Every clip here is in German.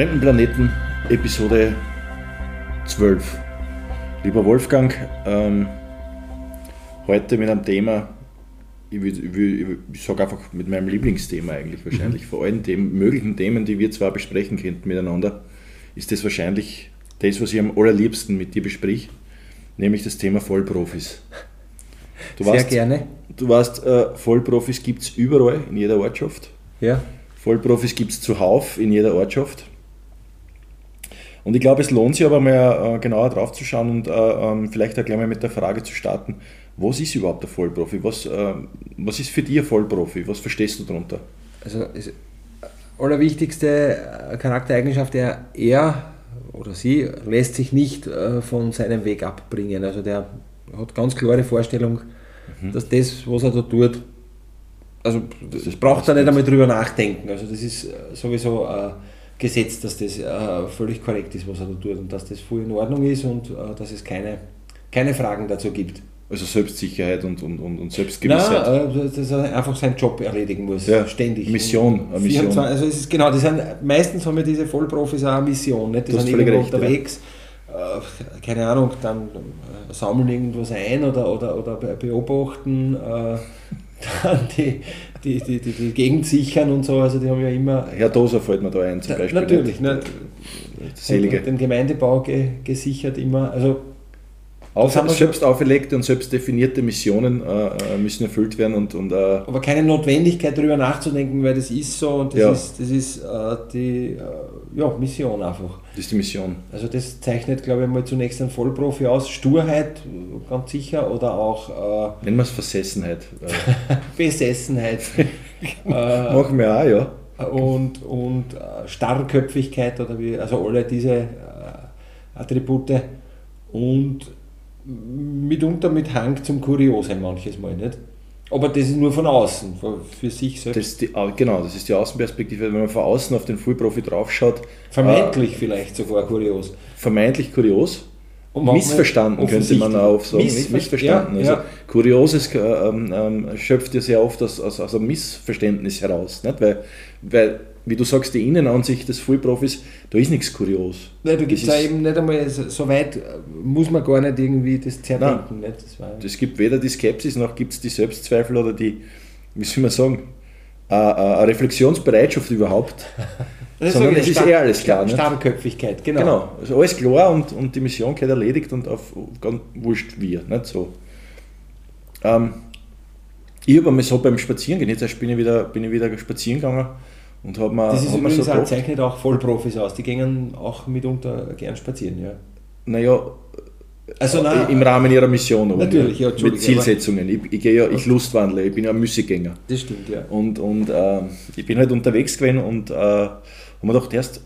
Fremden Planeten, Episode 12. Lieber Wolfgang, ähm, heute mit einem Thema, ich, ich, ich sage einfach mit meinem Lieblingsthema eigentlich wahrscheinlich, mhm. vor allen Themen, möglichen Themen, die wir zwar besprechen könnten miteinander, ist das wahrscheinlich das, was ich am allerliebsten mit dir besprich, nämlich das Thema Vollprofis. Du Sehr weißt, gerne. Du weißt, äh, Vollprofis gibt es überall, in jeder Ortschaft. Ja. Vollprofis gibt es zuhauf in jeder Ortschaft. Und ich glaube, es lohnt sich aber mal äh, genauer drauf zu schauen und äh, ähm, vielleicht auch gleich mal mit der Frage zu starten, was ist überhaupt der Vollprofi? Was, äh, was ist für dich ein Vollprofi? Was verstehst du darunter? Also, das allerwichtigste Charaktereigenschaft, der er oder sie lässt sich nicht von seinem Weg abbringen. Also der hat ganz klare Vorstellung, mhm. dass das, was er da tut, also das, das braucht er nicht einmal drüber nachdenken. Also das ist sowieso gesetzt, dass das äh, völlig korrekt ist, was er da tut und dass das voll in Ordnung ist und äh, dass es keine, keine Fragen dazu gibt. Also Selbstsicherheit und, und, und, und Selbstgewissheit. Nein, äh, dass er einfach seinen Job erledigen muss, ja, ständig. Mission, eine Mission. 24, also es ist genau, die sind, meistens haben wir diese Vollprofis auch eine Mission, nicht? die sind irgendwo recht, unterwegs, ja. äh, keine Ahnung, dann äh, sammeln irgendwas ein oder, oder, oder beobachten äh, dann die, die, die, die, die Gegend sichern und so. Also die haben ja immer. Herr Doser fällt mir da ein zum Beispiel. Natürlich, ne? Selige. Den Gemeindebau ge, gesichert immer. Also auf, selbst auferlegte und selbst definierte Missionen äh, äh, müssen erfüllt werden und, und äh aber keine Notwendigkeit darüber nachzudenken, weil das ist so und das ja. ist, das ist äh, die äh, ja, Mission einfach. Das ist die Mission. Also das zeichnet, glaube ich, mal zunächst einen Vollprofi aus. Sturheit, ganz sicher, oder auch... Nennen wir es Versessenheit. Besessenheit. Machen wir auch, ja. Und, und Starrköpfigkeit, oder wie, also alle diese Attribute. Und mitunter mit Hang zum Kuriosen manches Mal, nicht? Aber das ist nur von außen, für sich selbst. Das die, genau, das ist die Außenperspektive. Wenn man von außen auf den Fullprofi draufschaut. Vermeintlich äh, vielleicht sogar kurios. Vermeintlich kurios. Missverstanden könnte man auch sagen. Missver missverstanden. Ja, also ja. Kurioses äh, ähm, ähm, schöpft ja sehr oft aus, aus, aus einem Missverständnis heraus. Nicht? Weil, weil wie du sagst, die Innenansicht des Vollprofis, da ist nichts kurios. Nein, da gibt es ja eben nicht einmal, so weit muss man gar nicht irgendwie das zerdenken. Nein, das, das gibt weder die Skepsis noch gibt es die Selbstzweifel oder die, wie soll man sagen, eine Reflexionsbereitschaft überhaupt. sondern es ist eher alles klar. Starrköpfigkeit, genau. Genau, also alles klar und, und die Mission geht erledigt und auf ganz wurscht wir, nicht so. Ähm, ich habe einmal so beim Spazierengehen, jetzt bin ich wieder, bin ich wieder spazieren gegangen und hat man, das ist übrigens so auch, zeichnet auch Vollprofis aus, die gehen auch mitunter gern spazieren, ja. Naja, also nein, im Rahmen ihrer Mission, natürlich, ja, mit Zielsetzungen. Ich, ich gehe ja, ich Lustwandle, ich bin ja ein Müssigänger. Das stimmt, ja. Und, und äh, ich bin halt unterwegs gewesen und äh, habe mir gedacht, erst,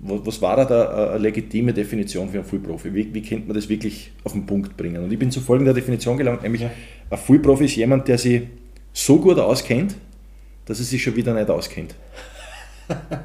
was war da äh, eine legitime Definition für einen Fullprofi? Wie, wie könnte man das wirklich auf den Punkt bringen? Und ich bin zu folgender Definition gelangt, nämlich ja. ein Fullprofi ist jemand, der sich so gut auskennt, dass er sich schon wieder nicht auskennt.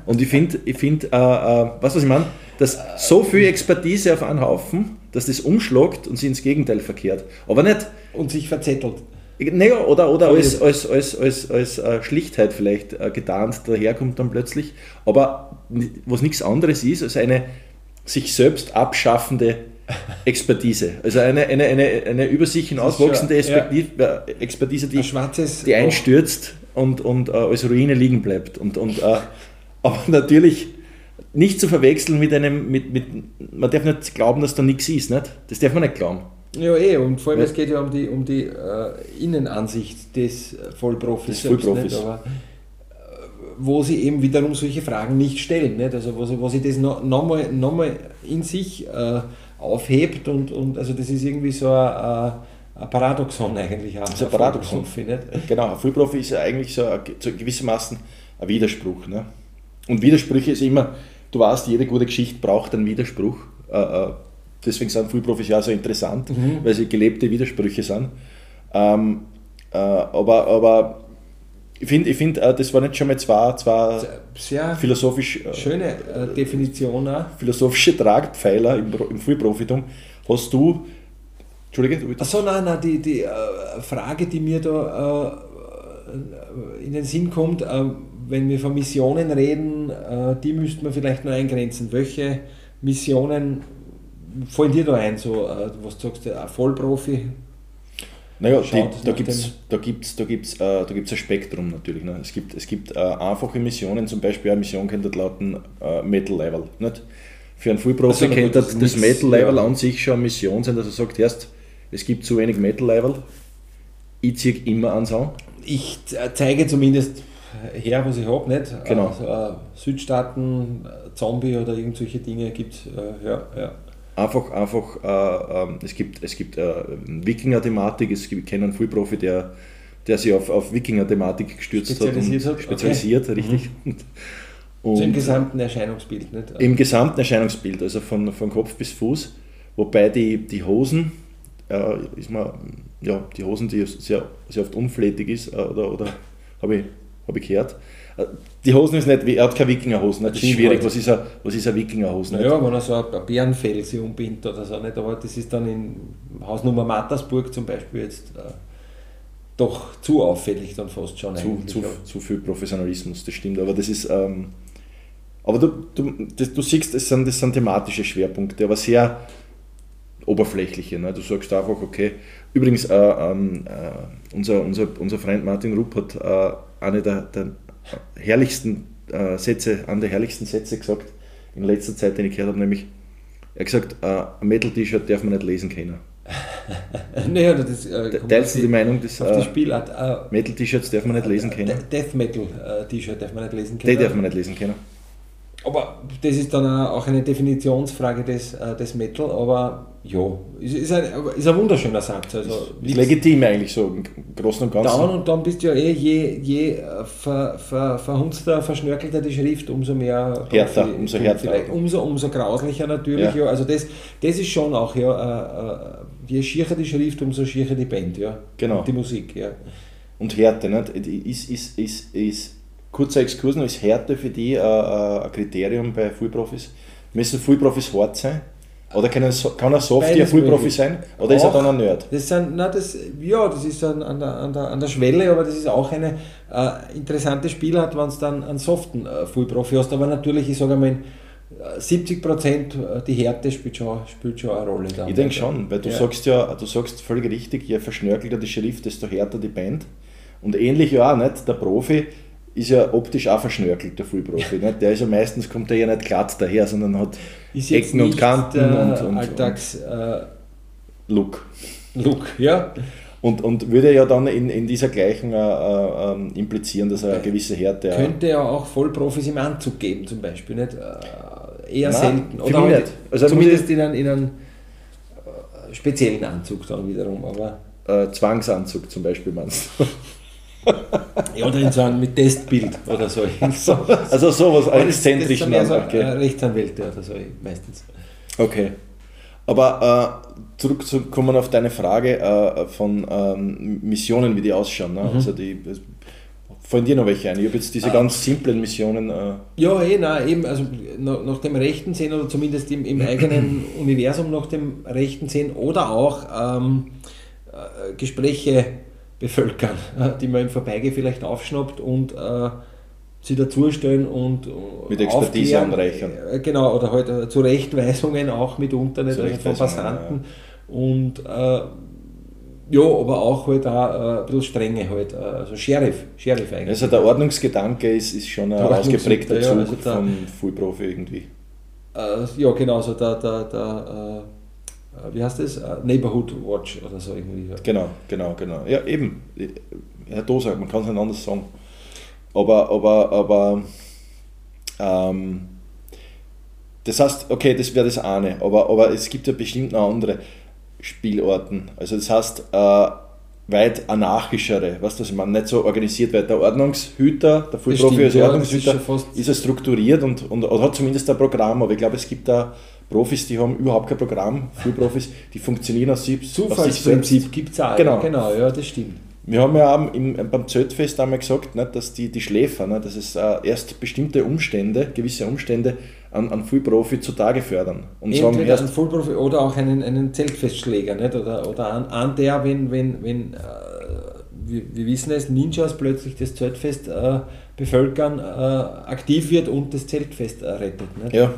Und ich finde, ich find, äh, äh, was, was ich meine, dass so viel Expertise auf einen Haufen, dass das umschlagt und sie ins Gegenteil verkehrt. Aber nicht. Und sich verzettelt. Naja, oder, oder als, als, als, als, als äh, Schlichtheit vielleicht äh, getarnt daherkommt dann plötzlich. Aber was nichts anderes ist als eine sich selbst abschaffende Expertise. Also eine, eine, eine, eine über sich hinauswachsende ja. Äh, Expertise, die, die einstürzt und, und äh, als Ruine liegen bleibt. Und, und äh, aber natürlich nicht zu verwechseln mit einem, mit, mit, man darf nicht glauben, dass da nichts ist, nicht? Das darf man nicht glauben. Ja, eh, und vor allem, ja. es geht ja um die, um die äh, Innenansicht des Vollprofis. Des Vollprofis. Selbst, aber, äh, wo sie eben wiederum solche Fragen nicht stellen, nicht? Also wo sie, wo sie das nochmal noch, noch mal in sich äh, aufhebt und, und also das ist irgendwie so ein, ein Paradoxon eigentlich. Das ist ein Paradoxon. Nicht? Genau, ein Vollprofi ist ja eigentlich so, ein, so gewissermaßen ein Widerspruch. Ne? Und Widersprüche ist immer, du weißt, jede gute Geschichte braucht einen Widerspruch. Äh, äh, deswegen sind Frühprofis ja so interessant, mhm. weil sie gelebte Widersprüche sind. Ähm, äh, aber, aber ich finde, ich find, das waren jetzt schon mal zwei, zwei Sehr philosophisch, schöne Definitionen. Philosophische Tragpfeiler im, im Frühprofitum. Hast du. Entschuldige, du Achso, nein, nein, die, die Frage, die mir da in den Sinn kommt, wenn wir von Missionen reden, äh, die müsste man vielleicht noch eingrenzen. Welche Missionen fallen dir da ein, so, äh, was du sagst, ein Vollprofi? Naja, die, da gibt es da gibt's, da gibt's, äh, da gibt's ein Spektrum natürlich. Ne? Es gibt, es gibt äh, einfache Missionen, zum Beispiel eine Mission könnte lauten äh, Metal Level. Nicht? Für einen Vollprofi also, könnte das, das Metal Level ja. an sich schon eine Mission sein, dass er sagt, erst, es gibt zu wenig Metal Level, ich ziehe immer an. Ich zeige zumindest her, was ich habe, nicht? Genau. Also, äh, Südstaaten, äh, Zombie oder irgendwelche Dinge gibt es, äh, ja, ja. Einfach, einfach äh, ähm, es gibt, es gibt äh, Wikinger-Thematik, es gibt, kenne einen Vollprofi, der, der sich auf, auf Wikinger-Thematik gestürzt hat. Und spezialisiert, okay. richtig. Mhm. Und also Im gesamten Erscheinungsbild, nicht? Im gesamten Erscheinungsbild, also von, von Kopf bis Fuß, wobei die, die Hosen, äh, ist man, ja, die Hosen, die sehr, sehr oft unflätig ist, äh, oder, oder habe ich, hab ich gehört. Äh, die Hosen ist nicht, er hat keine Wikingerhosen, das ist schwierig. Was ist ein, was ist Wikingerhosen? Naja, wenn er so ein Bärenfell sich umbindet oder so, nicht? aber das ist dann in Hausnummer Mattersburg zum Beispiel jetzt äh, doch zu auffällig dann fast schon. Zu, zu, zu, viel Professionalismus, das stimmt, aber das ist. Ähm, aber du, du, das, du siehst, das sind, das sind thematische Schwerpunkte, aber sehr oberflächliche. Ne? Du sagst einfach, okay, übrigens, äh, ähm, äh, unser, unser, unser Freund Martin Rupp hat äh, eine der, der herrlichsten äh, Sätze, an der herrlichsten Sätze gesagt in letzter Zeit, den ich gehört habe, nämlich, er hat gesagt, äh, ein Metal-T-Shirt darf man nicht lesen können. naja, das äh, Teilst du die Meinung, dass auf die Spielart, äh, Metal-T-Shirts darf man nicht lesen können? Death Metal-T-Shirt darf man nicht lesen können. Die darf man nicht lesen können. Aber das ist dann auch eine Definitionsfrage des, äh, des Metal, aber ja, ist, ist, ein, ist ein wunderschöner Satz. Also ist legitim eigentlich so im Großen und Ganzen. Dann und dann bist du ja eh, je, je äh, ver, ver, verhunzter, verschnörkelter die Schrift, umso mehr. Härter, umso härter. Umso, umso grauslicher natürlich. Ja. ja. Also das, das ist schon auch, ja, äh, je schierer die Schrift, umso schierer die Band, ja. Genau. Und die Musik, ja. Und Härte, nicht? Ist, ist, ist, ist kurzer Exkurs noch, ist Härte für die äh, äh, ein Kriterium bei Fullprofis? Müssen Fullprofis hart sein? Oder kann er, kann Softie ein Fullprofi sein? Oder auch, ist er dann ein Nerd? Das sind, na, das, ja, das ist an, an, der, an, der, an der Schwelle, aber das ist auch eine äh, interessante Spielart, wenn es dann einen soften äh, Fullprofi hast. Aber natürlich, ich sage einmal, 70 Prozent äh, die Härte spielt schon, spielt schon eine Rolle. Da. Ich denke schon, weil du ja. sagst ja, du sagst völlig richtig, je verschnörkelter die Schrift, desto härter die Band. Und ähnlich ja auch nicht, der Profi ist ja optisch auch verschnörkelt, der Fullprofi. Nicht? Der ist ja meistens, kommt der ja nicht glatt daher, sondern hat Ecken und Kanten und, und, Alltags, und äh, Look. Look, ja. Und, und würde ja dann in, in dieser gleichen äh, äh, implizieren, dass er eine gewisse Härte Könnte ja auch Vollprofis im Anzug geben, zum Beispiel. Nicht? Äh, eher Nein, selten. Oder halt, also zumindest in einem, in einem äh, speziellen Anzug dann wiederum. Aber äh, Zwangsanzug zum Beispiel meinst du? ja, oder in so einem mit Testbild oder so. also sowas exzentrischen das okay. Rechtsanwälte oder so meistens. Okay. Aber äh, zurückzukommen auf deine Frage äh, von ähm, Missionen, wie die ausschauen. Ne? Mhm. Also die, fallen dir noch welche ein? Ich habe jetzt diese ah. ganz simplen Missionen. Äh ja, eh, nein, eben, also nach, nach, dem rechten Sehen oder zumindest im, im eigenen Universum nach dem rechten Sehen oder auch ähm, äh, Gespräche bevölkern, die man im Vorbeigehen vielleicht aufschnappt und äh, sie dazustellen und äh, mit Expertise anreichern. Äh, genau, oder halt äh, Zurechtweisungen auch mitunter nicht, also von Passanten. Ja. Und äh, ja, aber auch halt auch äh, ein bisschen strenge halt, also Sheriff, Sheriff eigentlich. Also der Ordnungsgedanke ist, ist schon ein ausgeprägter Zug ja, also vom Fullprofi irgendwie. ja, genau, also der, der, der äh, wie heißt das? Äh, Neighborhood Watch oder so irgendwie. Genau, genau, genau. Ja, eben. Herr Doser, man kann es nicht anders sagen. Aber, aber, aber, ähm, das heißt, okay, das wäre das eine, aber, aber es gibt ja bestimmt noch andere Spielorten. Also das heißt, äh, weit anarchischere, was das man nicht so organisiert, weil der Ordnungshüter, der Fullprofi als Ordnungshüter, ja, ist, ist er strukturiert und, und, und, hat zumindest ein Programm, aber ich glaube, es gibt da Profis, die haben überhaupt kein Programm, Profis, die funktionieren aus sich Zufallsprinzip gibt es auch. Genau. genau, ja, das stimmt. Wir haben ja auch im, beim Zeltfest einmal gesagt, ne, dass die, die Schläfer, ne, dass es äh, erst bestimmte Umstände, gewisse Umstände an, an Fullprofi zutage fördern. Und Entweder sagen erst, einen Fullprofi oder auch einen, einen Zeltfestschläger, nicht? oder, oder an, an der, wenn, wenn, wenn äh, wir, wir, wissen es, Ninjas plötzlich das Zeltfest äh, bevölkern, äh, aktiv wird und das Zeltfest äh, rettet. Nicht? Ja.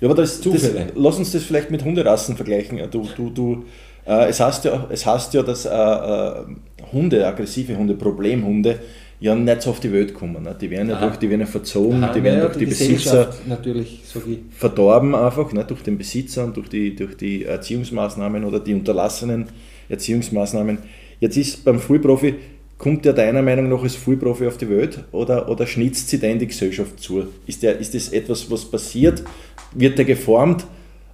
Ja, aber das, das, lass uns das vielleicht mit Hunderassen vergleichen. Du, du, du, äh, es, heißt ja, es heißt ja, dass äh, äh, Hunde, aggressive Hunde, Problemhunde, ja nicht so auf die Welt kommen. Ne? Die werden ja durch, die werden verzogen, Aha, die werden ja, durch die, die Besitzer natürlich, so verdorben einfach, ne? durch den Besitzer und durch die, durch die Erziehungsmaßnahmen oder die unterlassenen Erziehungsmaßnahmen. Jetzt ist beim Frühprofi, kommt der deiner Meinung nach als Frühprofi auf die Welt oder, oder schnitzt sie denn die Gesellschaft zu? Ist, der, ist das etwas, was passiert? Wird der geformt?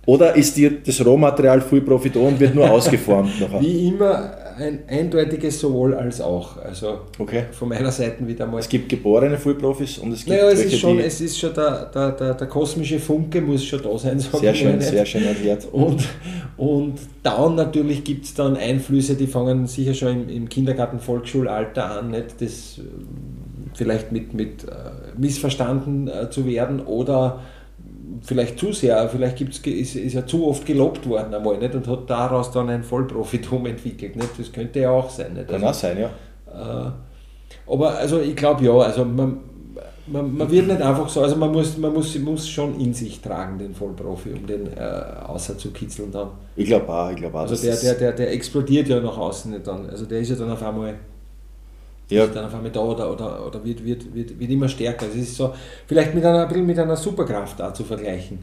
Oder ist dir das Rohmaterial Frühprofi da und wird nur ausgeformt? Nachher? Wie immer ein eindeutiges sowohl als auch. Also okay. von meiner Seite wieder mal. Es gibt geborene Fullprofis und es gibt naja, es welche, ist schon, es ist schon der, der, der, der, kosmische Funke muss schon da sein. Sehr schön, sehr schön erklärt. Und, und dann natürlich gibt es dann Einflüsse, die fangen sicher schon im, im Kindergarten, Volksschulalter an, nicht? das äh, vielleicht mit, mit äh, missverstanden äh, zu werden oder vielleicht zu sehr, vielleicht gibt's, ist, ist er zu oft gelobt worden einmal nicht? und hat daraus dann ein Vollprofitum entwickelt. Nicht? Das könnte ja auch sein. Nicht? Kann also, auch sein, ja. Äh, aber also ich glaube ja, also man, man, man, wird nicht einfach so, also man muss, man muss, muss schon in sich tragen, den Vollprofi, um den äh, außer zu kitzeln dann. Ich glaube auch, ich glaube auch. Also der, der, der, der explodiert ja nach außen nicht dann. Also der ist ja dann auf einmal ja. dann einmal da oder, oder, oder wird, wird, wird, wird immer stärker. Es ist so, vielleicht mit einer, mit einer Superkraft auch zu vergleichen,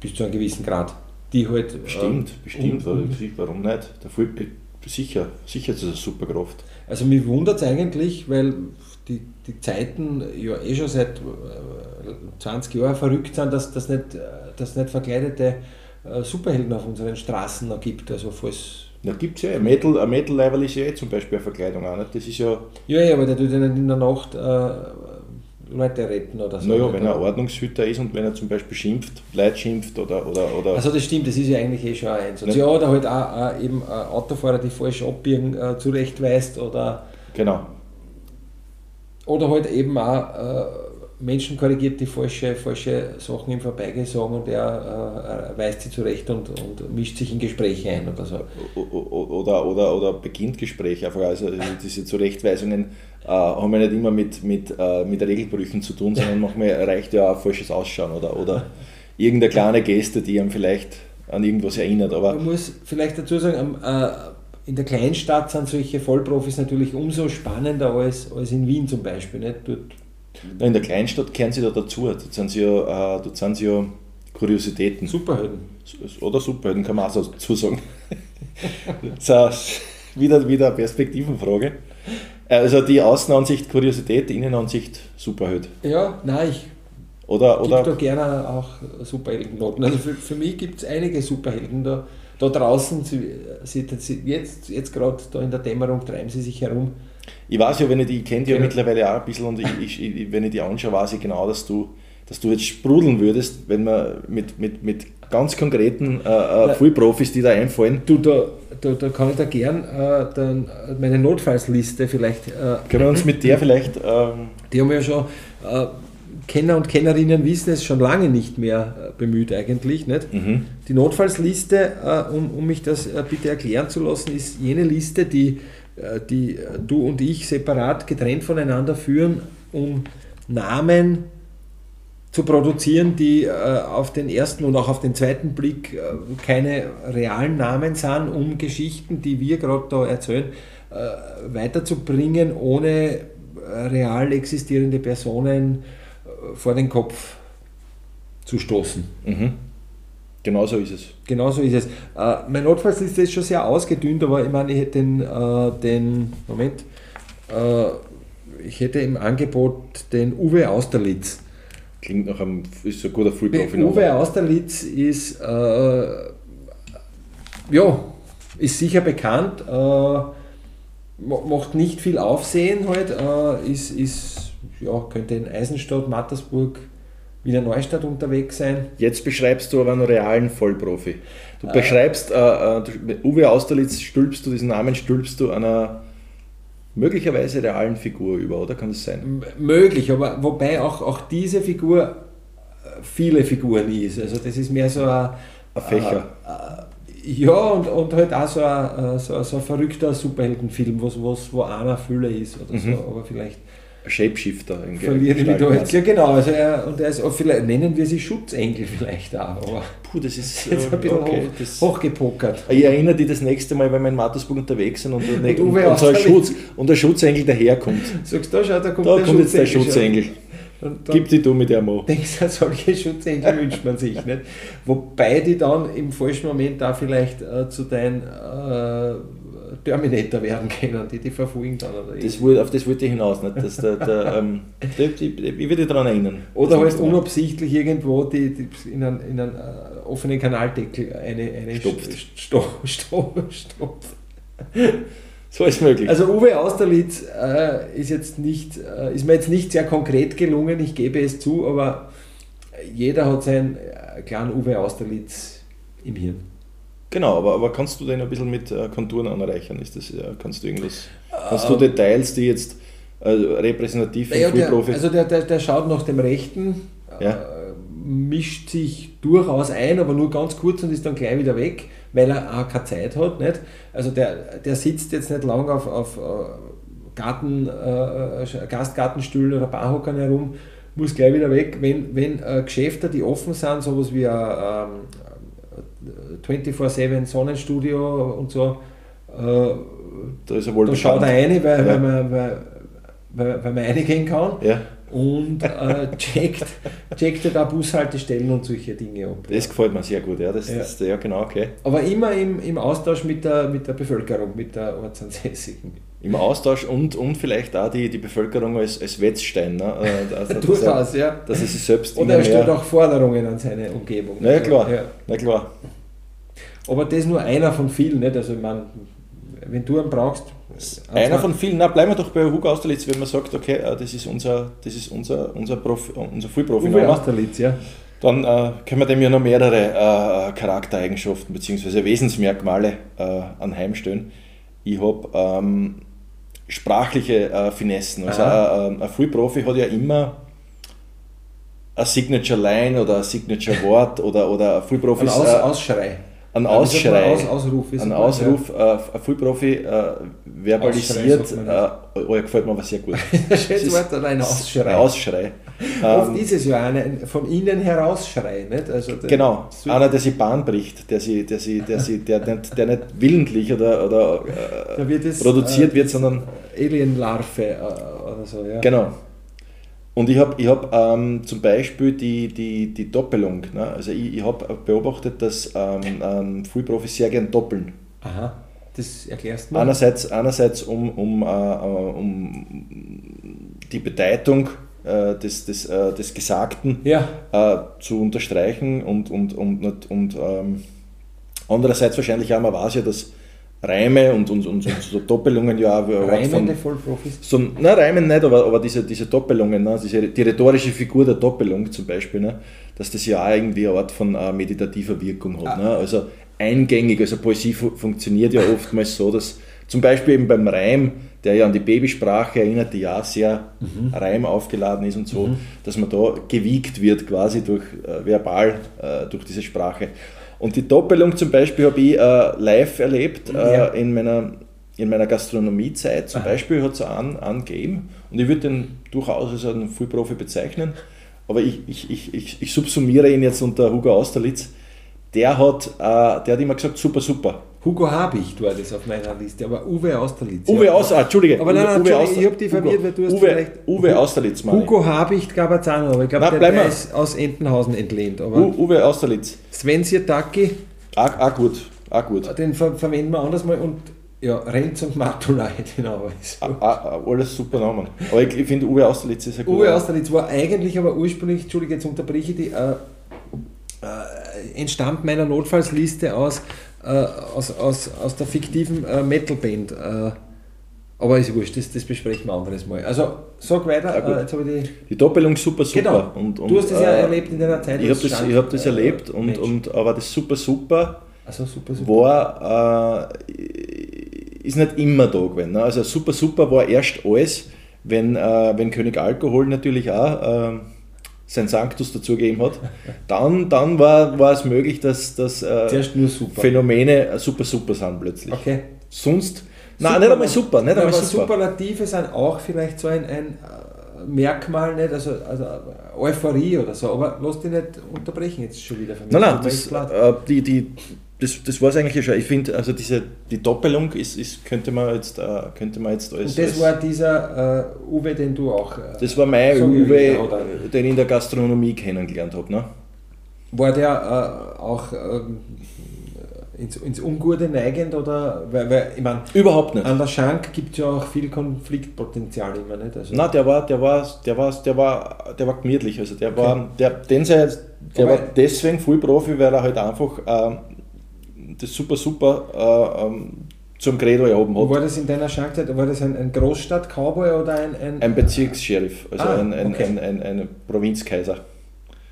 bis zu einem gewissen Grad. Die halt, bestimmt, äh, bestimmt, und, warum nicht? Der sicher, sicher ist es eine Superkraft. Also mich wundert es eigentlich, weil die, die Zeiten ja eh schon seit 20 äh, Jahren verrückt sind, dass es nicht, dass nicht verkleidete äh, Superhelden auf unseren Straßen noch gibt. Also falls na, gibt es ja. Ein Metal, ein Metal Level ist ja eh zum Beispiel eine Verkleidung auch nicht. Das ist ja. Ja, ja, aber der tut ja nicht in der Nacht äh, Leute retten oder so. Naja, wenn er Ordnungshüter ist und wenn er zum Beispiel schimpft, Leute schimpft oder. oder, oder also das stimmt, das ist ja eigentlich eh schon ein Einsatz. Ja, oder halt auch, auch eben Autofahrer, die falsch abbiegen, äh, zurechtweist oder. Genau. Oder halt eben auch. Menschen korrigiert, die falsche, falsche Sachen im Vorbeigehen sagen und er äh, weist sie zurecht und, und mischt sich in Gespräche ein oder so. Oder, oder, oder beginnt Gespräche einfach. Also diese Zurechtweisungen äh, haben ja nicht immer mit, mit, äh, mit Regelbrüchen zu tun, sondern manchmal reicht ja auch falsches Ausschauen oder, oder irgendeine kleine Geste, die einem vielleicht an irgendwas erinnert. Aber Man muss vielleicht dazu sagen, äh, in der Kleinstadt sind solche Vollprofis natürlich umso spannender als, als in Wien zum Beispiel. Nicht? Dort in der Kleinstadt kehren sie da dazu. Dort sind sie ja, äh, dort sind sie ja Kuriositäten. Superhelden. Oder Superhelden, kann man auch so dazu sagen. so, wieder, wieder eine Perspektivenfrage. Also die Außenansicht Kuriosität, die Innenansicht Superheld. Ja, nein, ich oder, oder da gerne auch Superheldennoten. Also für, für mich gibt es einige Superhelden da, da draußen. Sie, sie, jetzt jetzt gerade da in der Dämmerung treiben sie sich herum. Ich weiß ja, wenn ich die, ich kenne die ja, ja mittlerweile auch ein bisschen und ich, ich, wenn ich die anschaue, weiß ich genau, dass du, dass du jetzt sprudeln würdest, wenn man mit, mit, mit ganz konkreten äh, äh Frühprofis, die da einfallen. Du, da, da, da kann ich da gern äh, dann meine Notfallsliste vielleicht. Äh, Können wir uns mit der vielleicht. Ähm, die haben wir ja schon. Äh, Kenner und Kennerinnen wissen es schon lange nicht mehr äh, bemüht eigentlich. Nicht? Mhm. Die Notfallsliste, äh, um, um mich das bitte erklären zu lassen, ist jene Liste, die äh, die du und ich separat getrennt voneinander führen, um Namen zu produzieren, die äh, auf den ersten und auch auf den zweiten Blick äh, keine realen Namen sind, um Geschichten, die wir gerade da erzählen, weiterzubringen, ohne real existierende Personen vor den Kopf zu stoßen. Mhm. Genau so ist es. Genau so ist es. Äh, mein Notfallsliste ist schon sehr ausgedünnt, aber ich meine, ich hätte den, äh, den Moment, äh, ich hätte im Angebot den Uwe Austerlitz. Klingt nach einem, ist so ein guter Fullprofi. Uwe Austerlitz ist, äh, ja, ist sicher bekannt, äh, macht nicht viel Aufsehen halt, äh, ist, ist, ja, könnte in Eisenstadt, Mattersburg, Wiener Neustadt unterwegs sein. Jetzt beschreibst du aber einen realen Vollprofi. Du äh, beschreibst, äh, äh, Uwe Austerlitz, stülpst du diesen Namen, stülpst du einer möglicherweise realen Figur über, oder kann das sein? Möglich, aber wobei auch, auch diese Figur äh, viele Figuren ist. Also das ist mehr so ein, ein Fächer. Äh, Ja, und, und halt auch so ein, so, so ein verrückter Superheldenfilm, was, was, wo einer Fülle ist oder so, aber vielleicht Shapeshifter. Verliere ich da jetzt. Ja, genau. Also er, und er ist auch vielleicht, nennen wir sie Schutzengel vielleicht auch. Aber Puh, das ist jetzt ein bisschen okay, hoch, hochgepokert. Ich erinnere dich das nächste Mal, wenn wir in Mattersburg unterwegs sind und, und, und, und so ein Schutz, und der Schutzengel daherkommt. Sagst du, schau, da kommt, da der, kommt jetzt der Schutzengel. Gib die du mit der Mo. Denkst du, solche Schutzengel wünscht man sich nicht. Wobei die dann im falschen Moment da vielleicht äh, zu deinen äh, Terminator werden können, die die verfolgen dann. Oder das wollte, auf das wollte ich hinaus, nicht? Dass der, der, ähm, ich, ich würde daran erinnern. Oder halt unabsichtlich irgendwo die, die in einen, in einen uh, offenen Kanaldeckel eine, eine stopft. Sto, sto, stopft. So ist möglich. Also Uwe Austerlitz äh, ist, jetzt nicht, äh, ist mir jetzt nicht sehr konkret gelungen, ich gebe es zu, aber jeder hat seinen äh, kleinen Uwe Austerlitz im Hirn. Genau, aber, aber kannst du den ein bisschen mit äh, Konturen anreichern? Ist das, ja, kannst du irgendwas, kannst du ähm. Details, die jetzt äh, repräsentativ naja, Frühprofi... Also der, der, der schaut nach dem Rechten, ja. äh, mischt sich durchaus ein, aber nur ganz kurz und ist dann gleich wieder weg, weil er auch keine Zeit hat. Nicht? Also der, der sitzt jetzt nicht lang auf, auf äh, Garten, äh, Gastgartenstühlen oder Barhockern herum, muss gleich wieder weg. Wenn, wenn äh, Geschäfte, die offen sind, sowas wie ein, ähm, 24-7 Sonnenstudio und so, äh, da, ist er wohl da schaut er rein, weil, ja. weil, man, weil, weil, weil man reingehen kann. Ja. Und äh, checkt, checkt da Bushaltestellen und solche Dinge ab. Das gefällt mir sehr gut, ja, das, ja. Das, ja genau, okay. Aber immer im, im Austausch mit der, mit der Bevölkerung, mit der Ortsansässigen. Im Austausch und, und vielleicht auch die, die Bevölkerung als, als Wetzstein. Ne? Äh, also, Durchaus, ja. Dass er sich selbst Oder er stellt auch Forderungen an seine Umgebung. Na ja, klar, ja. na klar. Aber das ist nur einer von vielen, nicht? Also, ich meine, wenn du einen brauchst. Einer von vielen, na bleiben wir doch bei Hugo Austerlitz, wenn man sagt, okay, äh, das ist unser, das ist unser, unser, Profi, unser Vollprofi. Hugo Austerlitz, ja. Dann äh, können wir dem ja noch mehrere äh, Charaktereigenschaften bzw. Wesensmerkmale äh, anheimstellen. Ich habe ähm, sprachliche äh, Finessen. Also ein, äh, ein Frühprofi hat ja immer ein Signature Line oder ein Signature Wort oder, oder ein Frühprofi. Ein Aus, Ausschrei ein Ausschrei, Aus, Ausruf ein Ausruf, ja. äh, ein Vollprofi äh, verbalisiert, äh, oh, ja, gefällt mir aber sehr gut. Schönes Wort, ein Ausschrei. Ein Ausschrei. Oft ähm, ist es ja eine, von innen herausschrei, nicht? Also genau, einer, der sich Bahn bricht, der, sie, der, sie, der, sie, der, nicht, der nicht willentlich oder, oder äh, wird es, produziert wird, sondern... Alienlarve äh, oder so, ja. Genau. Und ich habe ich hab, ähm, zum Beispiel die, die, die Doppelung. Ne? Also ich, ich habe beobachtet, dass ähm, ähm, Frühprofis sehr gern doppeln. Aha, das erklärst du mal. Einerseits, einerseits um, um, äh, äh, um die Bedeutung äh, des, des, äh, des Gesagten ja. Äh, zu unterstreichen und, und, und, und, und ähm, andererseits wahrscheinlich auch, man weiß ja, dass Reime und, und, und, so Doppelungen ja auch. Reimende Vollprofis? So, nein, Reimen nicht, aber, aber diese, diese Doppelungen, ne, diese, die rhetorische Figur der Doppelung zum Beispiel, ne, dass das ja auch irgendwie eine Art von uh, meditativer Wirkung hat. Ah. Ne? Also eingängig, also Poesie fu funktioniert ja oftmals so, dass zum Beispiel eben beim Reim, der ja an die Babysprache erinnert, die ja sehr mhm. Reim aufgeladen ist und so, mhm. dass man da gewiegt wird quasi durch äh, verbal, äh, durch diese Sprache. Und die Doppelung zum Beispiel habe ich äh, live erlebt ja. äh, in meiner, in meiner Gastronomiezeit. Zum Aha. Beispiel hat es einen, einen gegeben und ich würde den durchaus als einen Vollprofi bezeichnen, aber ich, ich, ich, ich, ich subsumiere ihn jetzt unter Hugo Austerlitz. Der hat, äh, der hat immer gesagt, super, super. Hugo Habicht war das auf meiner Liste, aber Uwe Austerlitz. Uwe ja. Austerlitz, ah, Entschuldige. Aber nein, nein, Uwe Auster ich habe die verwirrt, weil du hast Uwe, vielleicht... Uwe Austerlitz, Mann. Hugo Habicht gab es auch noch, aber ich glaube, der, der ist aus Entenhausen entlehnt. Aber Uwe Austerlitz. Sven Sirtaki. Auch, auch gut, auch gut. Den ver verwenden wir anders mal und ja, Renz und Matulei, genau. So. Ah, ah, alles super Namen. Aber ich, ich finde Uwe Austerlitz ist ein guter Uwe Austerlitz war eigentlich aber ursprünglich, Entschuldige, jetzt unterbreche ich die, äh, äh, entstammt meiner Notfallsliste aus aus, aus, aus der fiktiven äh, Metalband. Äh, aber ist wurscht, das, das besprechen wir anderes Mal. Also sag weiter. Ja, jetzt die, die Doppelung super, super. Genau. Und, und, du hast das ja äh, erlebt in deiner Zeit. Ich habe das, ich hab das erlebt, und, und, aber das super, super, also super, super. war, äh, ist nicht immer da gewesen. Ne? Also super, super war erst alles, wenn, äh, wenn König Alkohol natürlich auch sein Sanctus dazugegeben hat, dann, dann war, war es möglich, dass, dass äh, super. Phänomene super super sind plötzlich. Okay. Sonst, nein, nicht einmal super. Nicht einmal aber super. Superlative sind auch vielleicht so ein, ein äh, Merkmal, nicht? Also, also Euphorie oder so, aber lass dich nicht unterbrechen jetzt schon wieder. Für mich. Nein, nein, das, äh, die, die, das, das war es eigentlich schon. Ich finde, also diese, die Doppelung ist, ist, könnte, man jetzt, äh, könnte man jetzt als. Und das als, war dieser äh, Uwe, den du auch. Äh, das war mein so Uwe, den ich in der Gastronomie kennengelernt habe. Ne? War der äh, auch ähm, ins, ins Ungute neigend oder weil, weil ich meine überhaupt nicht. An der Schank gibt es ja auch viel Konfliktpotenzial immer nicht. Also Nein, der war, der war, der war, der war, der war gemütlich. Also der okay. war, der, den sei, der war deswegen voll Profi, weil er halt einfach äh, das super super äh, ähm, zum Credo erhoben hat. War das in deiner Schankzeit, war das ein, ein Großstadt-Cowboy oder ein... Ein, ein Bezirkssheriff, also ah, ein, ein, okay. ein, ein, ein, Provinzkaiser.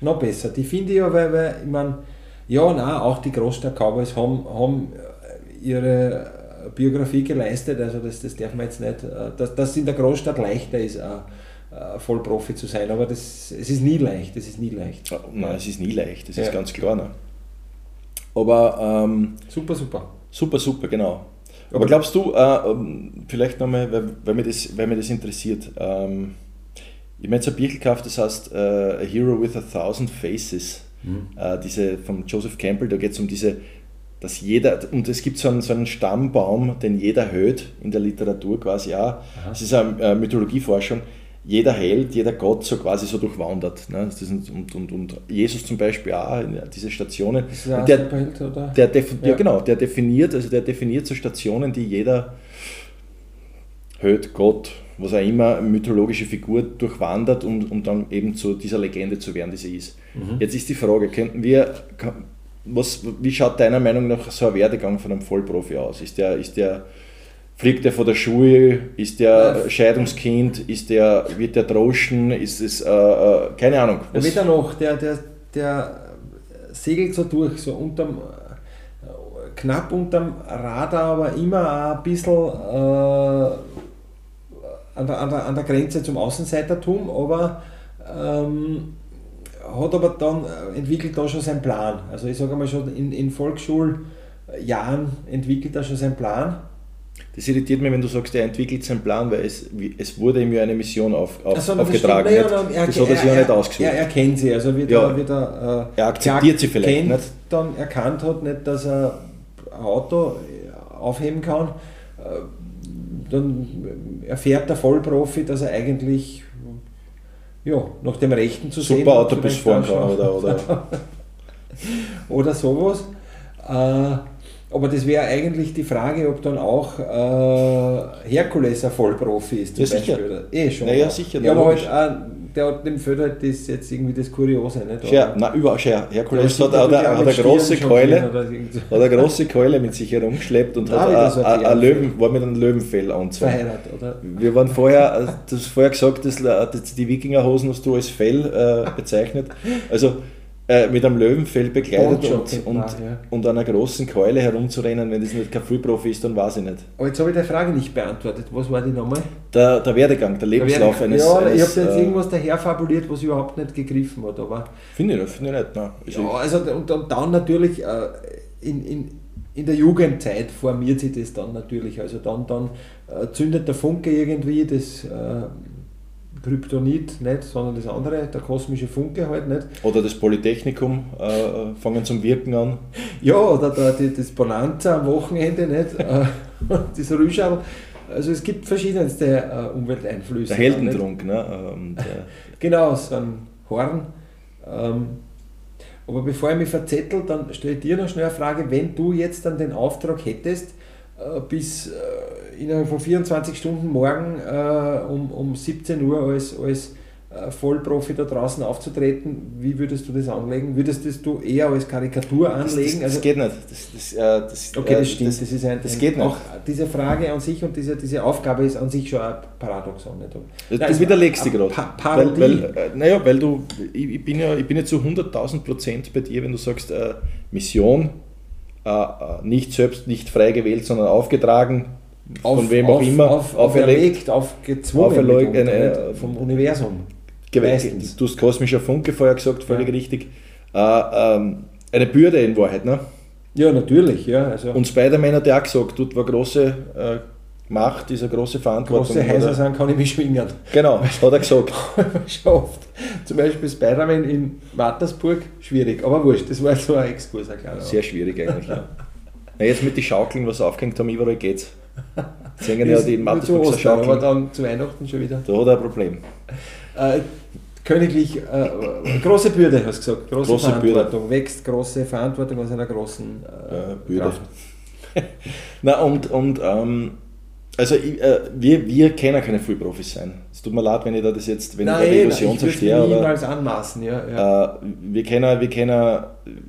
Noch besser. Die finde ich ja, weil, weil ich meine, ja, nein, auch die Großstadt-Cowboys haben, haben ihre Biografie geleistet, also das, das darf man jetzt nicht, äh, dass, dass es in der Großstadt leichter ist, äh, Vollprofi zu sein, aber das, es ist nie leicht, es ist nie leicht. Nein, es ist nie leicht, das ja. ist ganz klar. Ne? Aber ähm, super, super. Super, super, genau. Aber glaubst du, äh, ähm, vielleicht nochmal, weil, weil, mich das, weil mich das interessiert, ähm, ich habe jetzt ein Bier gekauft, das heißt uh, A Hero with a Thousand Faces. Mhm. Äh, diese von Joseph Campbell, da geht es um diese, dass jeder, und es gibt so einen, so einen Stammbaum, den jeder hört in der Literatur quasi auch. Es ist eine äh, Mythologieforschung. Jeder Held, jeder Gott so quasi so durchwandert. Ne? Und, und, und Jesus zum Beispiel auch, diese Stationen. Ist der, der, Superheld, oder? Der, ja. ja. genau, der definiert, also der definiert so Stationen, die jeder Held, Gott, was auch immer, mythologische Figur durchwandert, um, um dann eben zu dieser Legende zu werden, die sie ist. Mhm. Jetzt ist die Frage, könnten wir, was, wie schaut deiner Meinung nach so ein Werdegang von einem Vollprofi aus? Ist der, ist der, fliegt der vor der Schule, ist der ja. Scheidungskind, ist der, wird der droschen, ist es, äh, äh, keine Ahnung. Was? Weder noch, der, der, der segelt so durch, so unterm, knapp unterm Radar, aber immer ein bisschen äh, an der, an der, an der Grenze zum Außenseitertum, aber ähm, hat aber dann äh, entwickelt da schon seinen Plan. Also ich sage mal schon in, in Volksschuljahren entwickelt er schon seinen Plan. Das irritiert mich, wenn du sagst, er entwickelt seinen Plan, weil es, es wurde ihm ja eine Mission auf, auf, so, aufgetragen. Das, ja, er, das hat er sich ja nicht ausgesucht. Er, er kennt sie, also wird ja, er, wird er, äh, er akzeptiert sie vielleicht kennt, nicht. dann erkannt hat, nicht, dass er ein Auto aufheben kann. Äh, dann erfährt der Vollprofi, dass er eigentlich ja, nach dem Rechten zu Super sehen Super Autobus fahren kann oder, oder. oder sowas. Äh, aber das wäre eigentlich die Frage, ob dann auch äh, Herkules ein Vollprofi ist. Zum ja, Beispiel. sicher. Eh schon. Naja, sicher. Ja, aber halt auch, der hat dem Feld halt das jetzt irgendwie das Kuriose. Nicht? Scher, nein, überall Scher. Herkules hat, hat, hat, eine große Keule, hat eine große Keule mit sich herumgeschleppt und hat ein, ein Löwen, war mit einem Löwenfell angezogen. Verheiratet, oder? Wir waren vorher, du hast vorher gesagt, dass, die Wikingerhosen hast du als Fell äh, bezeichnet. Also äh, mit einem Löwenfell bekleidet und, und, nach, ja. und einer großen Keule herumzurennen, wenn das nicht kein Frühprofi ist, dann weiß ich nicht. Aber jetzt habe ich die Frage nicht beantwortet. Was war die nochmal? Der, der Werdegang, der Lebenslauf der Werdegang. eines. Ja, eines, ich habe jetzt äh, irgendwas daher fabuliert, was überhaupt nicht gegriffen hat. Aber finde ich, find ich nicht. Nein. Also, ja, also und, und dann natürlich äh, in, in, in der Jugendzeit formiert sich das dann natürlich. Also dann, dann äh, zündet der Funke irgendwie, das äh, Kryptonit nicht, sondern das andere, der kosmische Funke halt nicht. Oder das Polytechnikum äh, fangen zum Wirken an. Ja, oder da, die, das Bonanza am Wochenende nicht, äh, das Rüschal. Also es gibt verschiedenste äh, Umwelteinflüsse. Der Heldentrunk, ne? Ähm, der genau, so ein Horn. Ähm, aber bevor ich mich verzettel, dann stelle ich dir noch schnell eine Frage, wenn du jetzt dann den Auftrag hättest, äh, bis äh, innerhalb von 24 Stunden morgen äh, um, um 17 Uhr als, als äh, Vollprofi da draußen aufzutreten, wie würdest du das anlegen? Würdest das du eher als Karikatur anlegen? Das, das, das also, geht nicht. Das, äh, das, okay, das stimmt. Das, ist ein, das geht nicht. Auch diese Frage an sich und diese, diese Aufgabe ist an sich schon ein Paradoxon. Nicht? Du Nein, widerlegst dich gerade. Pa weil, weil, äh, naja, weil du, ich, ich, bin ja, ich bin ja zu 100.000 Prozent bei dir, wenn du sagst, äh, Mission, äh, nicht selbst, nicht frei gewählt, sondern aufgetragen, auf, von wem auch auf, immer, auf, auferlegt, aufgezwungen auferlegt, äh, vom Universum. Meistens. Du hast kosmischer Funke vorher gesagt, völlig Ja. richtig. Äh, ähm, eine Bürde in Wahrheit. Ne? Ja, natürlich, ja. Also Und Spider-Man hat ja auch gesagt, dort war große äh, Macht, ist eine große Verantwortung. große Häuser sind, kann ich mich schwingen. Genau, hat er gesagt. Schon oft. Zum Beispiel Spider-Man in Mattersburg, schwierig. Aber wurscht, das war so ein Exkurs, ein kleiner. Sehr schwierig eigentlich. Ja. Na, jetzt mit den Schaukeln, was aufgehängt haben, überall geht's. Jetzt hängen ja die in Nur zu Mattersburg so Ostern, aber Schaukeln. dann zu Weihnachten schon wieder. Da hat er ein Problem. Äh, königlich, äh, große Bürde, hast du gesagt. Große, Große Verantwortung. Wächst große Verantwortung aus einer großen äh, Äh, Bürde. Na und, und ähm, also ich, äh, wir, wir können keine Vollprofis sein. Es tut mir leid, wenn ich da das jetzt, wenn ich da die Nein, Illusion es zerstöre. aber- niemals anmaßen. Ja, ja. Äh, wir können, wir können,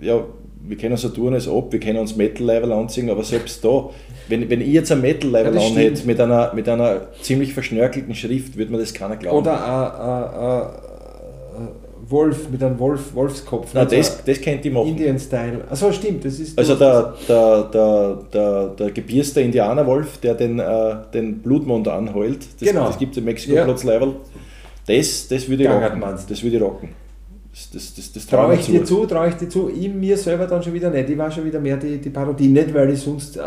ja, wir können so tun, als ob, wir können uns Metal-Level anziehen, aber selbst da, wenn, wenn ich jetzt ein Metal-Level Ja, anhätte mit einer, mit einer ziemlich verschnörkelten Schrift, würde man das keiner glauben. Oder äh, Wolf mit einem Wolf, Wolfskopf. Nein, Also das, das könnte ich machen. Indian-Style. Achso, stimmt. Das ist Also der, der, der, der, der gebierste Indianerwolf, der den, äh, den Blutmond anheult, das, Genau. das gibt es im Mexiko Ja. Das, das würde ich rocken. Das würde ich rocken. Das, das, das, das traue ich ich mir dir zu, traue ich dir zu. Ich mir selber dann schon wieder nicht. Ich war schon wieder mehr die, die Parodie. Nicht, weil ich sonst äh,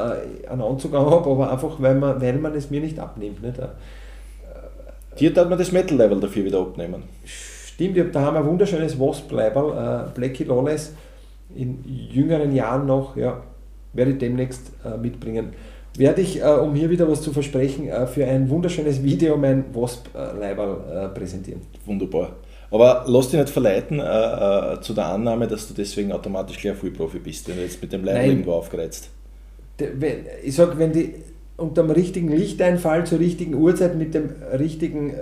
einen Anzug habe, aber einfach, weil man, weil man es mir nicht abnimmt. Nicht? Äh, Hier darf man das Metal-Level dafür wieder abnehmen. Stimmt, da haben wir ein wunderschönes Wasp-Label, äh, Blackie Lawless, in jüngeren Jahren noch, ja, werde ich demnächst äh, mitbringen. Werde ich, äh, um hier wieder was zu versprechen, äh, für ein wunderschönes Video mein Wasp-Label äh, präsentieren. Wunderbar. Aber lass dich nicht verleiten äh, äh, zu der Annahme, dass du deswegen automatisch gleich Vollprofi bist, wenn du jetzt mit dem Nein. irgendwo aufgereizt. Ich sage, wenn die unter dem richtigen Lichteinfall zur richtigen Uhrzeit mit dem richtigen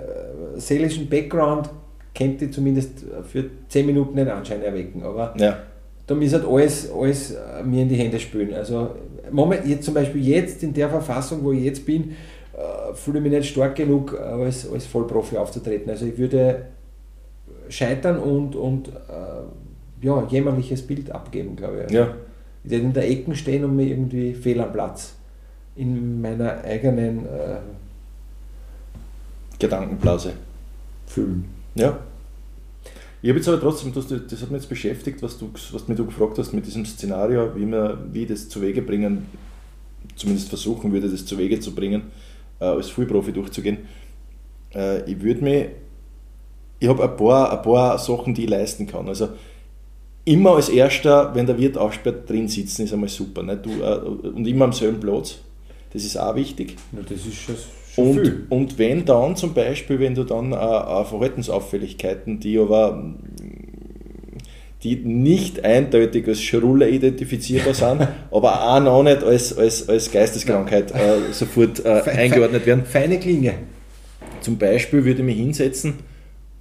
seelischen Background kennt die zumindest für 10 Minuten den Anschein erwecken. Aber Ja. da muss halt alles, alles äh, mir in die Hände spülen. Also Moment, jetzt zum Beispiel jetzt in der Verfassung, wo ich jetzt bin, äh, fühle ich mich nicht stark genug, äh, als, als Vollprofi aufzutreten. Also ich würde scheitern und, und ja, jämmerliches Bild abgeben, glaube ich. ja. Ich werde in der Ecken stehen und mir irgendwie fehl am Platz. In meiner eigenen äh, Gedankenblase. Fühlen. Ja. Ich habe jetzt aber trotzdem, das, hat mich jetzt beschäftigt, was du, was mir du gefragt hast mit diesem Szenario, wie, wir, wie das zu Wege bringen, zumindest versuchen würde, das zu Wege zu bringen, äh, als Vollprofi durchzugehen. Äh, ich würde mir, ich habe ein paar, ein paar Sachen, die ich leisten kann. Also immer als Erster, wenn der Wirt aufsperrt, drin sitzen, ist einmal super. Nicht? Du, äh, und immer am selben Platz. Das ist auch wichtig. Ja, das ist schon Und, viel. und wenn dann zum Beispiel, wenn du dann äh, äh, Verhaltensauffälligkeiten, die aber die nicht eindeutig als Schrulle identifizierbar sind, aber auch noch nicht als, als, als Geisteskrankheit äh, sofort äh, eingeordnet werden. Feine Klinge. Zum Beispiel würde ich mich hinsetzen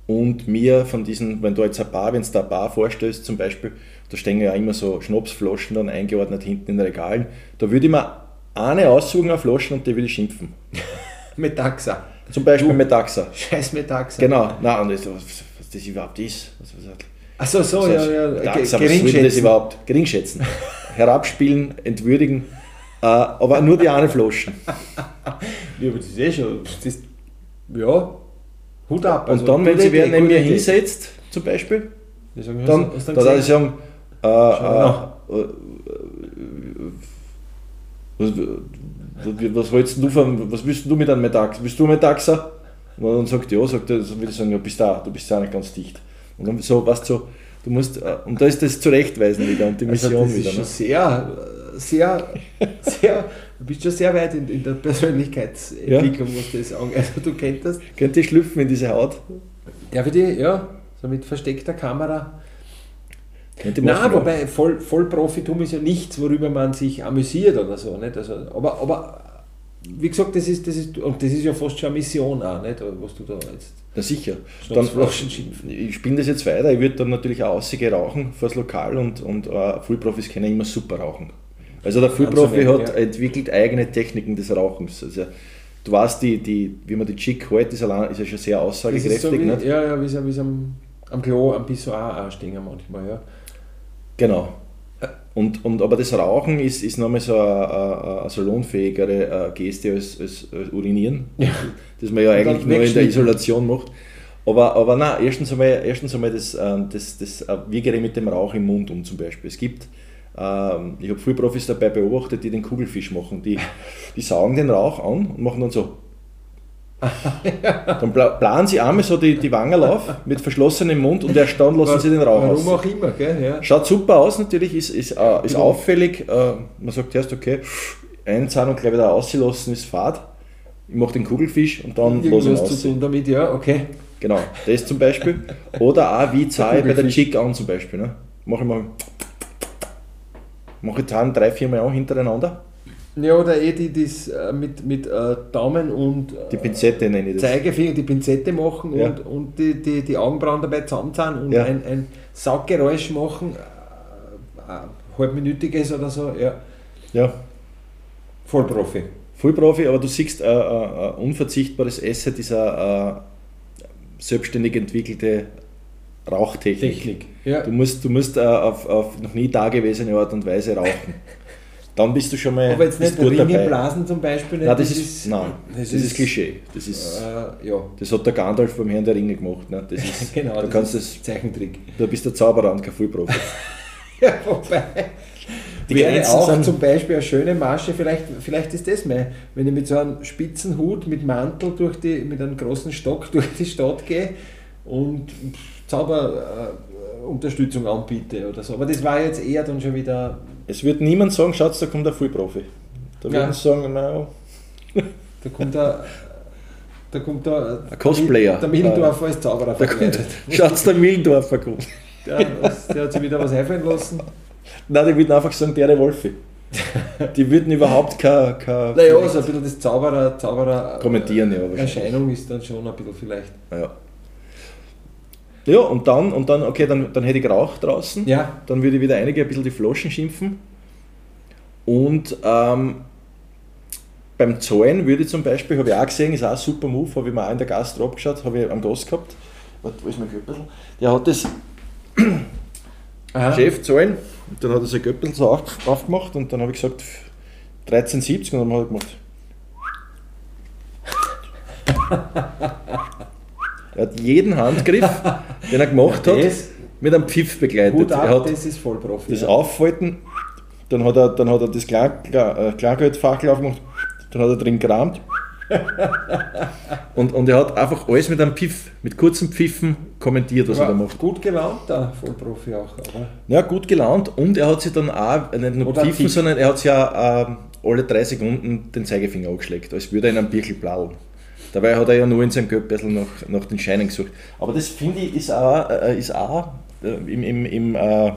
und mir von diesen, wenn du jetzt ein Bar, wenn du da ein Bar vorstellst zum Beispiel, da stehen ja immer so Schnapsflaschen dann eingeordnet hinten in den Regalen, da würde ich mir eine aussuchen, eine Flaschen und die würde ich schimpfen. Metaxa. Zum Beispiel Metaxa. Scheiß Metaxa. Genau, nein, und das, was, was das überhaupt ist. Was, was, Achso, so, was ja, ja. Metaxa, Ge- was das Geringschätzen. überhaupt? Geringschätzen. Herabspielen, entwürdigen, äh, aber nur die eine Flaschen. Ja, aber das ist eh schon. Das ja, Hut ab. Und Also, dann, wenn sie wer neben mir hinsetzt, zum Beispiel, dann, du dann darf ich sagen, äh, äh, was, was, was, willst du von, was willst du mit einem Metax? Bist du Metaxer? Und dann sagt er, ja, sagt er, dann würde ich sagen, ja, bist da, du bist ja nicht ganz dicht. Und dann so, weißt du, so, du musst, äh, und da ist das Zurechtweisen wieder und die Mission also das wieder. ist schon Ne? sehr, sehr, sehr, du bist schon sehr weit in, in der Persönlichkeitsentwicklung, was das angeht. Also du kennst das. Könnt ihr schlüpfen in diese Haut? Ja, für die, ja, so mit versteckter Kamera. Machen, wobei Voll, Vollprofitum ist ja nichts, worüber man sich amüsiert oder so. Nicht? Also, aber, aber wie gesagt, das ist, das ist, und das ist ja fast schon eine Mission auch, nicht? was du da jetzt. Na sicher. Dann, ich spinne das jetzt weiter. Ich würde dann natürlich auch aussige rauchen fürs Lokal und, und äh, Fullprofis können immer super rauchen. Also der Fullprofi hat ja. entwickelt eigene Techniken des Rauchens. Also, du weißt, die, die, wie man die Chick hält, ist, allein, ist ja schon sehr aussagekräftig. so wie, nicht? ja, ja, wie es am, am Klo, am Pissoir auch stehen manchmal. Ja. Genau. Und, und, aber das Rauchen ist, ist nochmal so eine, salonfähigere äh, Geste als, als, als Urinieren, Ja. das man ja Und eigentlich nur in der. Isolation macht. Aber, aber nein, erstens einmal, erstens einmal das, äh, das, das, äh, wie gehe ich mit dem Rauch im Mund um zum Beispiel. Es gibt, ähm, ich habe viele Profis dabei beobachtet, die den Kugelfisch machen. Die, die saugen den Rauch an und machen dann so. Dann planen sie einmal so die, die Wangen auf mit verschlossenem Mund und erst dann lassen sie den Rauch Warum aus. auch immer, gell? Ja. Schaut super aus natürlich, ist, ist, äh, ist auffällig. Äh, man sagt erst, okay, einzahlen und gleich wieder auslassen ist Fahrt. Ich mache den Kugelfisch und dann lasse ich zu tun damit, ja, okay. Genau, das zum Beispiel. Oder auch wie zahle ich bei der Chick an zum Beispiel. Ne? Mache ich mal mache ich dann drei, vier Mal an hintereinander. Ja, oder eh die, die das äh, mit, mit äh, Daumen und die Pinzette nenne ich das. Zeigefinger, die Pinzette machen ja. und, und die, die, die Augenbrauen dabei zusammenzahlen und ja. ein, ein Sauggeräusch machen, äh, halbminütiges oder so. Ja. ja. Vollprofi. Vollprofi, aber du siehst äh, äh, unverzichtbares Asset dieser äh, selbstständig entwickelte Rauchtechnik. Technik. Ja. Du musst, du musst äh, auf, auf noch nie dagewesene Art und Weise rauchen. Dann bist du schon mal. Aber jetzt nicht Ringe blasen zum Beispiel. Nicht, nein, das, das ist, nein, das, das ist, Klischee. Das, ist, äh, ja. das hat der Gandalf beim Herrn der Ringe gemacht. Ne? Das ist, genau, da das kannst ist Zeichentrick. Du bist der Zauberer und kein Vollprofi. ja, wobei. Die wäre auch zum Beispiel eine schöne Masche, vielleicht, vielleicht ist das mehr, wenn ich mit so einem spitzen Hut, mit Mantel, durch die, mit einem großen Stock durch die Stadt gehe und Zauberunterstützung äh, anbiete oder so. Aber das war jetzt eher dann schon wieder. Es wird niemand sagen, schaut, da kommt der Vollprofi. Da ja. würden sie sagen, naja. Da kommt der. Da kommt der, ein Cosplayer. Der Mildorfer als Zauberer verkleidet. Schaut, der Mildorfer kommt. Der, der hat sich wieder was einfallen lassen. Nein, die würden einfach sagen, der, der Wolfi. Die würden überhaupt kein. kein naja, also ein bisschen das Zauberer, Zauberer kommentieren, ja. Erscheinung ist dann schon ein bisschen vielleicht. Ja. Ja, und dann, und dann okay, dann, dann hätte ich Rauch draußen. Ja. Dann würde ich wieder einige ein bisschen die Flaschen schimpfen. Und ähm, beim Zahlen würde ich zum Beispiel, habe ich auch gesehen, ist auch ein super Move, habe ich mir auch in der Gastro abgeschaut, habe ich am Gast gehabt. Warte, wo ist mein Göppel? Der hat das Chef zahlen, und dann hat er sein Göppel so aufgemacht und dann habe ich gesagt 13,70 und dann hat er gemacht. Er hat jeden Handgriff, den er gemacht hat, mit einem Pfiff begleitet. Gut ab, er hat das ist Vollprofi. Das ja. Auffalten, dann hat er, dann hat er das äh, Klargeldfackel aufgemacht, dann hat er drin gerammt. und, und er hat einfach alles mit einem Pfiff, mit kurzen Pfiffen kommentiert, was er da macht. Gut gelaunt, der Vollprofi auch, oder? Ja, gut gelaunt und er hat sich dann auch nicht nur oder Pfiffen, sondern er hat sich ja äh, alle drei Sekunden den Zeigefinger angeschlägt, als würde er in einem Birkel plaudern. Dabei hat er ja nur in seinem Geld nach, nach den Scheinen gesucht. Aber das finde ich ist auch, äh, ist auch äh, im, im, im, äh,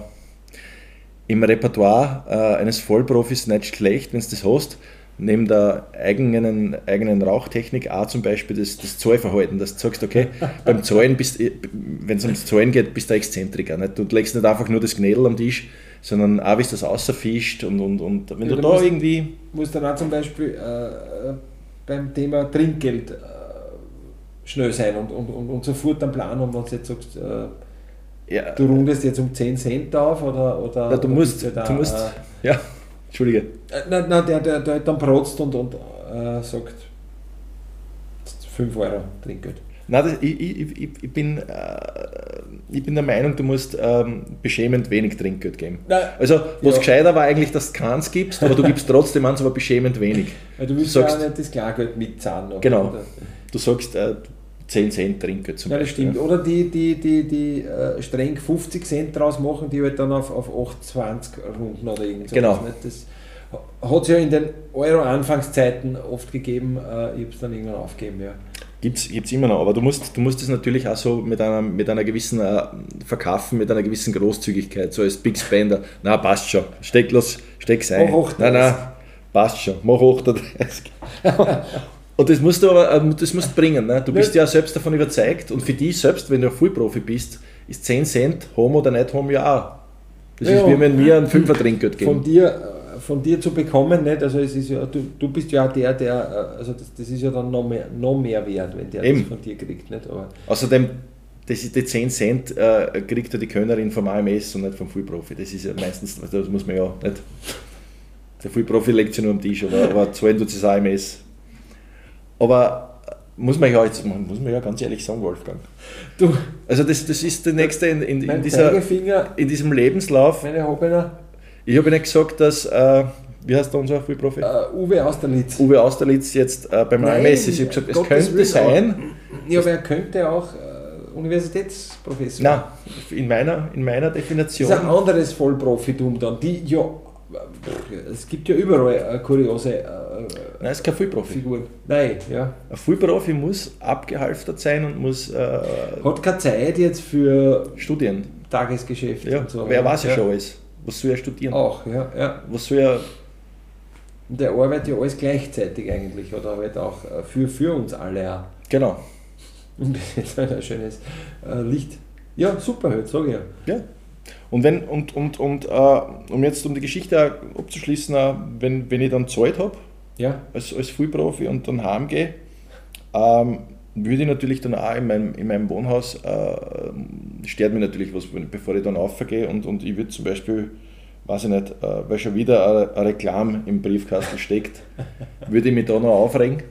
im Repertoire äh, eines Vollprofis nicht schlecht, wenn du das hast. Neben der eigenen, eigenen Rauchtechnik auch zum Beispiel das, das Zahlverhalten, dass du sagst, okay, beim Zahlen, wenn es ums Zahlen geht, bist du ein Exzentriker. Nicht? Du legst nicht einfach nur das Gnädel am Tisch, sondern auch, wie es das außerfischt und, und, und wenn ja, du da musst, irgendwie... Musst dann auch zum Beispiel äh, beim Thema Trinkgeld äh, schnell sein und, und, und, und sofort einen Plan haben, wenn du jetzt sagst, äh, ja. du rundest jetzt um 10 Cent auf oder. oder ja, du musst, du da, musst, äh, ja, Entschuldige. Äh, nein, nein, der, der, der dann protzt und, und äh, sagt 5 Euro Trinkgeld. Nein, das, ich, ich, ich, bin, äh, ich bin der Meinung, du musst ähm, beschämend wenig Trinkgeld geben. Nein, also, was ja. gescheiter war eigentlich, dass du keins gibst, aber du gibst trotzdem eins, aber beschämend wenig. Ja, du willst du sagst, ja nicht das Klargeld mitzahlen. Genau. Oder? Du sagst äh, 10 Cent Trinkgeld zum ja, das Beispiel. Stimmt. Oder die, die, die, die äh, streng 50 Cent draus machen, die halt dann auf, auf 8,20 runden oder irgendwas. Genau. Das hat es ja in den Euro-Anfangszeiten oft gegeben, äh, ich habe es dann irgendwann aufgegeben, ja. Gibt es immer noch, aber du musst, du musst es natürlich auch so mit einer, mit einer gewissen äh, Verkaufen, mit einer gewissen Großzügigkeit, so als Big Spender. Na, passt schon, steck los, steck's ein. Mach nein, nein, passt schon, mach 38. und das musst du aber äh, das musst bringen. Ne? Du bist ja selbst davon überzeugt und für dich selbst, wenn du ein Vollprofi bist, ist 10 Cent, Homo oder nicht Homo, ja auch. Das ja, ist wie wenn mir ein Fünfer Trinkgeld geben. Von dir von dir zu bekommen, nicht? Also es ist ja, du, du bist ja der, der, äh, also das, das ist ja dann noch mehr, noch mehr wert, wenn der Eben. das von dir kriegt. Nicht? Aber Außerdem, das ist die 10 Cent äh, kriegt ja die Könnerin vom AMS und nicht vom Fullprofi. Das ist ja meistens, das muss man ja nicht. Der Fullprofi legt sich nur am Tisch, aber, aber zahlen tut das AMS. Aber muss man ja jetzt, muss man ja ganz ehrlich sagen, Wolfgang. Du, Also das, das ist der nächste in, in, in, dieser, in diesem Lebenslauf. meine Hobener, Ich habe nicht gesagt, dass, äh, wie heißt der unser Frühprofi? äh, Uwe Austerlitz. Uwe Austerlitz jetzt äh, beim Nein, AMS ist. Ich habe gesagt, es Gottes könnte sein. Ja, aber er könnte auch äh, Universitätsprofessor. Nein, in meiner, in meiner Das Definition. ist ein anderes Vollprofitum dann. Die, ja, es gibt ja überall äh, kuriose äh, Nein, es ist kein Vollprofi. Figuren. Nein, ja. Ein Vollprofi muss abgehalftert sein und muss äh, Hat keine Zeit jetzt für studieren. Tagesgeschäft Ja, und so. wer weiß ja schon alles. Was soll er studieren? Auch, ja, ja. Was soll er. Und der arbeitet ja alles gleichzeitig eigentlich oder halt auch äh, für, für uns alle auch. Genau. Und das ist halt ein schönes äh, Licht. Ja, super halt, sag ich ja. Ja. Und wenn, und, und, und äh, um jetzt um die Geschichte abzuschließen, äh, wenn, wenn ich dann Zeit habe, Ja, als, als Frühprofi und dann heimgehe, ähm, würde ich natürlich dann auch in meinem, in meinem Wohnhaus, äh, stört mich natürlich was, bevor ich dann aufgehe und, und ich würde zum Beispiel, weiß ich nicht, äh, weil schon wieder eine, eine Reklame im Briefkasten steckt, würde ich mich da noch aufregen,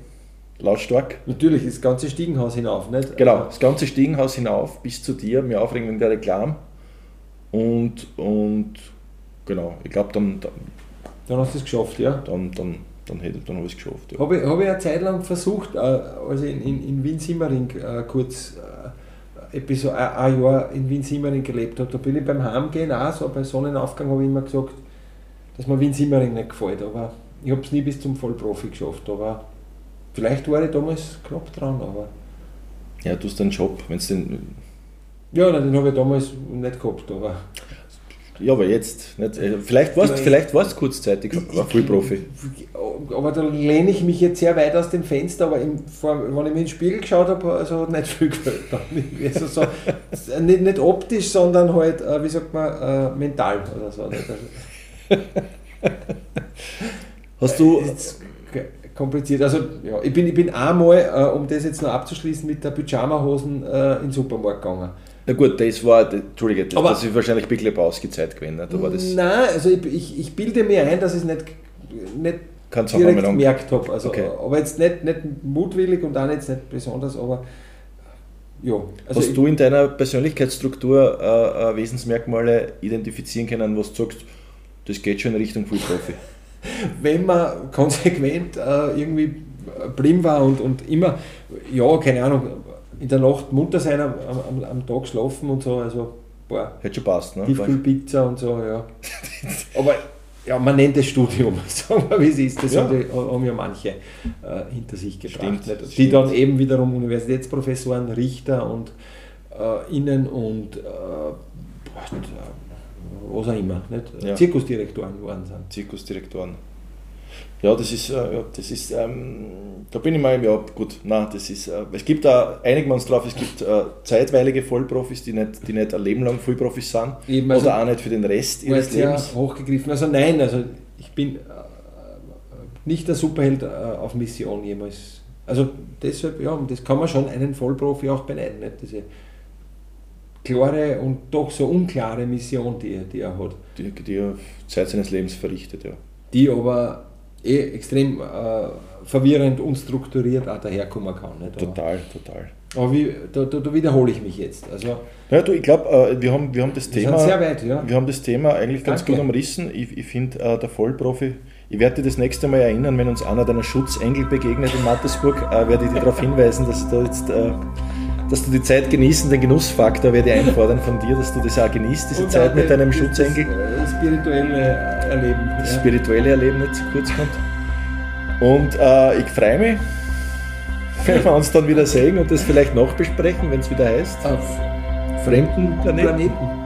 lautstark. natürlich, das ganze Stiegenhaus hinauf, nicht? Genau, das ganze Stiegenhaus hinauf bis zu dir, mir aufregen wegen der Reklame. Und, und genau, ich glaube, dann, dann, Dann hast du es geschafft, ja. dann, dann, dann, hätte, dann habe ich es geschafft. Ja. Habe ich, hab ich eine Zeit lang versucht, äh, als ich in, in, in Wien-Simmering äh, kurz äh, etwas, ein, ein Jahr in Wien-Simmering gelebt habe, da bin ich beim Heimgehen auch so bei Sonnenaufgang habe ich immer gesagt, dass mir Wien-Simmering nicht gefällt, aber ich habe es nie bis zum Vollprofi geschafft, aber vielleicht war ich damals knapp dran, aber Ja, du hast einen Job, wenn es den. ja, nein, den habe ich damals nicht gehabt, aber Ja, aber jetzt. Nicht, äh, vielleicht warst du vielleicht warst kurzzeitig ein Vollprofi. Aber da lehne ich mich jetzt sehr weit aus dem Fenster, aber im, vor, wenn ich mir in den Spiegel geschaut habe, also hat nicht viel gefällt. Also so, nicht, nicht optisch, sondern halt, äh, wie sagt man, äh, mental oder so. Also, Hast du. g- kompliziert. Also ja, ich bin, ich bin einmal, äh, um das jetzt noch abzuschließen, mit der Pyjama-Hosen äh, in den Supermarkt gegangen. Na gut, das war. Entschuldige, das, Aber- das ist wahrscheinlich ein bisschen Bausgezeit gewesen. ne? Da war das Nein, also ich, ich, ich bilde mir ein, dass ich es nicht, nicht direkt gemerkt habe. Also, Okay. Aber jetzt nicht, nicht mutwillig und auch jetzt nicht besonders, aber ja. Also Hast du in deiner Persönlichkeitsstruktur äh, äh, Wesensmerkmale identifizieren können, was du sagst, das geht schon in Richtung Vollprofi? wenn man konsequent äh, irgendwie blind war und, und immer, ja, keine Ahnung, in der Nacht munter sein, am, am, am Tag schlafen und so, also, boah, Hätte schon passt, ne? Tiefkühlpizza und so, ja. Aber ja, man nennt es Studium, sagen wir wie es ist, das Ja. haben, ja manche äh, hinter sich gebracht. Stimmt? Die stimmt. dann eben wiederum Universitätsprofessoren, Richter und äh, Innen und äh, boah, was auch immer, nicht? Ja. Zirkusdirektoren geworden sind. Zirkusdirektoren. Ja, das ist, äh, ja, das ist, ähm, da bin ich mal, ja gut, nein, das ist, äh, es gibt da, einigen wir uns drauf, es gibt äh, zeitweilige Vollprofis, die nicht, die nicht ein Leben lang Vollprofis sind Eben, also- oder auch nicht für den Rest ihres Lebens. hochgegriffen. Also nein, also ich bin äh, nicht der Superheld äh, auf Mission jemals. Also deshalb, ja, das kann man schon einen Vollprofi auch beneiden. Nicht? Diese klare und doch so unklare Mission, die, er- die er hat. Die, die er Zeit seines Lebens verrichtet, ja. Die aber eh extrem äh, verwirrend und strukturiert auch daherkommen kann. Nicht? Aber, Total, total. aber wie, da, da, da wiederhole ich mich jetzt. Also Ja, du, ich glaube, äh, wir, haben, wir haben das wir Thema. weit, ja. Wir haben das Thema eigentlich ganz Danke. gut umrissen. Ich, ich finde, äh, der Vollprofi, ich werde dich das nächste Mal erinnern, wenn uns einer deiner Schutzengel begegnet in Mattersburg, äh, werde ich dich darauf hinweisen, dass du, jetzt, dass du die Zeit genießen, den Genussfaktor werde ich einfordern von dir, dass du das auch genießt, diese Und Zeit mit das- deinem das- Schutzengel, Das äh, spirituelle Erleben. das ja. spirituelle Erleben nicht zu kurz kommt. Und äh, ich freue mich, wenn wir uns dann wieder sehen und das vielleicht noch besprechen, wenn es wieder heißt. Auf Fremden Planeten. Planeten.